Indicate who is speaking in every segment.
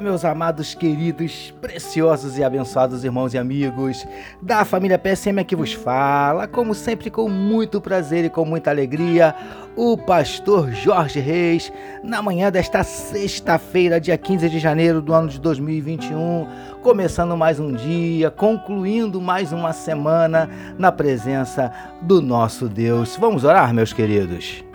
Speaker 1: Meus amados, queridos, preciosos e abençoados irmãos e amigos da família PSM que vos fala, como sempre, com muito prazer e com muita alegria, o pastor Jorge Reis, na manhã desta sexta-feira, dia 15 de janeiro do ano de 2021, começando mais um dia, concluindo mais uma semana na presença do nosso Deus. Vamos orar, meus queridos.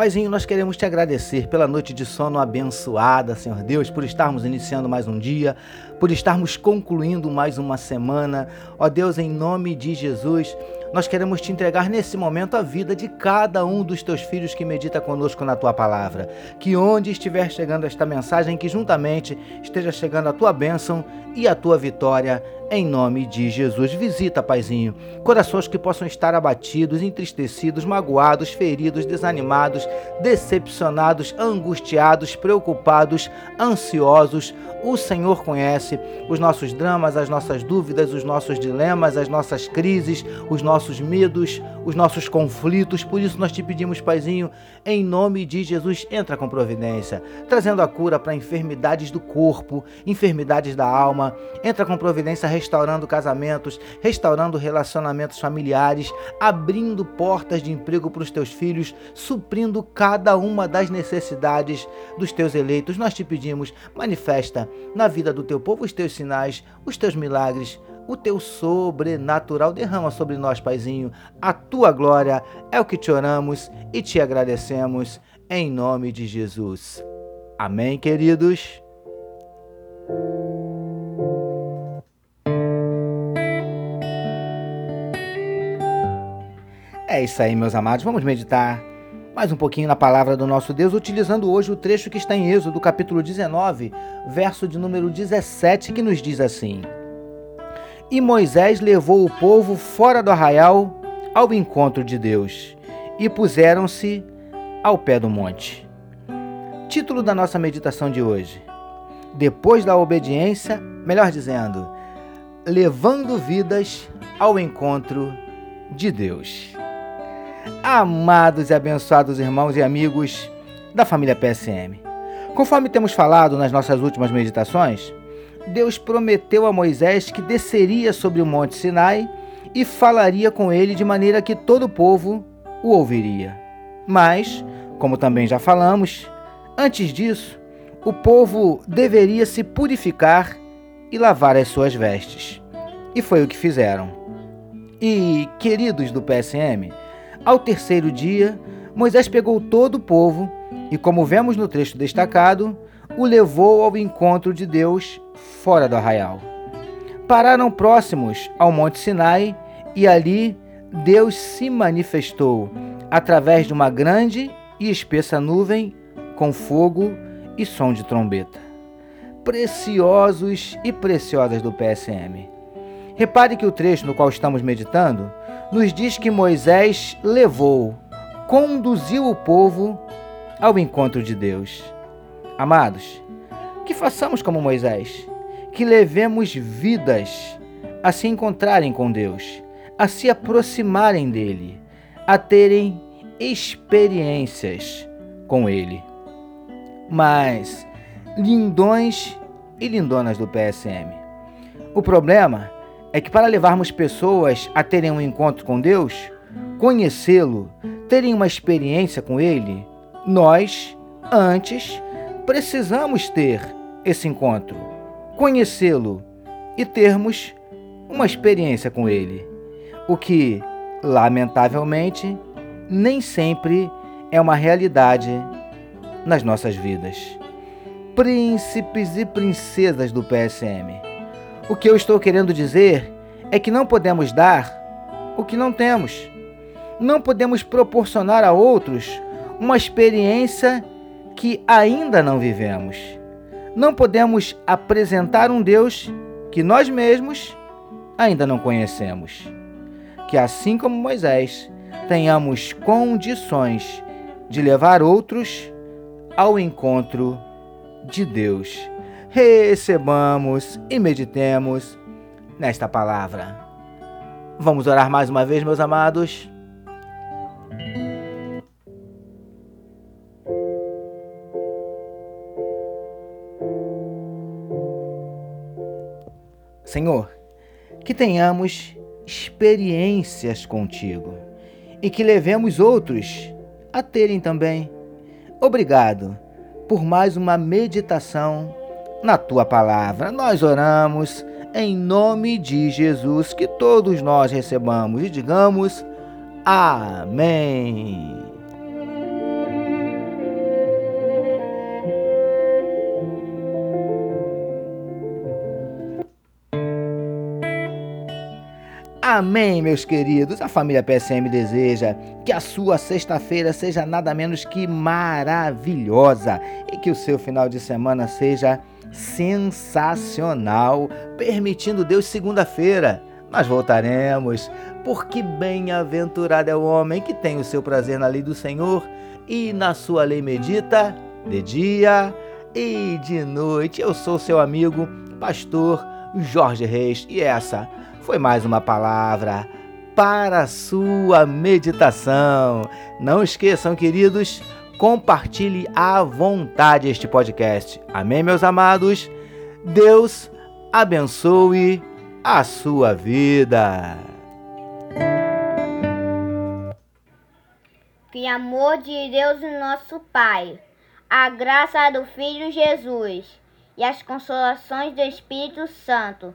Speaker 1: Paizinho, nós queremos te agradecer pela noite de sono abençoada, Senhor Deus, por estarmos iniciando mais um dia, por estarmos concluindo mais uma semana. Ó Deus, em nome de Jesus, nós queremos te entregar nesse momento a vida de cada um dos teus filhos que medita conosco na tua palavra. Que onde estiver chegando esta mensagem, que juntamente esteja chegando a tua bênção e a tua vitória em nome de Jesus. Visita, Paizinho, corações que possam estar abatidos, entristecidos, magoados, feridos, desanimados, decepcionados, angustiados, preocupados, ansiosos. O Senhor conhece os nossos dramas, as nossas dúvidas, os nossos dilemas, as nossas crises, os nossos medos, os nossos conflitos. Por isso nós te pedimos, Paizinho, em nome de Jesus, entra com providência, trazendo a cura para enfermidades do corpo, enfermidades da alma. Entra com providência restaurando casamentos, restaurando relacionamentos familiares, abrindo portas de emprego para os teus filhos, suprindo cada uma das necessidades dos teus eleitos. Nós te pedimos, manifesta na vida do teu povo os teus sinais, os teus milagres, o teu sobrenatural derrama sobre nós, Paizinho. A tua glória é o que te oramos e te agradecemos em nome de Jesus. Amém, queridos. É isso aí, meus amados. Vamos meditar mais um pouquinho na palavra do nosso Deus, utilizando hoje o trecho que está em Êxodo, capítulo 19, verso de número 17, que nos diz assim: E Moisés levou o povo fora do arraial ao encontro de Deus, e puseram-se ao pé do monte. Título da nossa meditação de hoje: Depois da obediência, melhor dizendo, levando vidas ao encontro de Deus. Amados e abençoados irmãos e amigos da família PSM. Conforme temos falado nas nossas últimas meditações, Deus prometeu a Moisés que desceria sobre o Monte Sinai e falaria com ele de maneira que todo o povo o ouviria. Mas, como também já falamos, antes disso, o povo deveria se purificar e lavar as suas vestes. E foi o que fizeram. E, queridos do PSM, ao terceiro dia, Moisés pegou todo o povo e, como vemos no trecho destacado, o levou ao encontro de Deus fora do arraial. Pararam próximos ao Monte Sinai e ali Deus se manifestou através de uma grande e espessa nuvem com fogo e som de trombeta. Preciosos e preciosas do PSM. Repare que o trecho no qual estamos meditando nos diz que Moisés levou, conduziu o povo ao encontro de Deus. Amados, que façamos como Moisés, que levemos vidas a se encontrarem com Deus, a se aproximarem dele, a terem experiências com ele. Mas, lindões e lindonas do PSM, o problema é que para levarmos pessoas a terem um encontro com Deus, conhecê-lo, terem uma experiência com Ele, nós, antes, precisamos ter esse encontro, conhecê-lo e termos uma experiência com Ele. O que, lamentavelmente, nem sempre é uma realidade nas nossas vidas. Príncipes e princesas do PSM o que eu estou querendo dizer é que não podemos dar o que não temos. Não podemos proporcionar a outros uma experiência que ainda não vivemos. Não podemos apresentar um Deus que nós mesmos ainda não conhecemos. Que assim como Moisés, tenhamos condições de levar outros ao encontro de Deus. Recebamos e meditemos nesta palavra. Vamos orar mais uma vez, meus amados. Senhor, que tenhamos experiências contigo e que levemos outros a terem também. Obrigado por mais uma meditação na tua palavra. Nós oramos em nome de Jesus, que todos nós recebamos e digamos amém. Amém, meus queridos. A família PSM deseja que a sua sexta-feira seja nada menos que maravilhosa e que o seu final de semana seja sensacional. Permitindo Deus, segunda-feira nós voltaremos, porque bem-aventurado é o homem que tem o seu prazer na lei do Senhor e na sua lei medita de dia e de noite. Eu sou seu amigo, pastor Jorge Reis, e essa foi mais uma palavra para a sua meditação. Não esqueçam, queridos, compartilhe à vontade este podcast. Amém, meus amados? Deus abençoe a sua vida.
Speaker 2: Que amor de Deus, nosso Pai, a graça do Filho Jesus e as consolações do Espírito Santo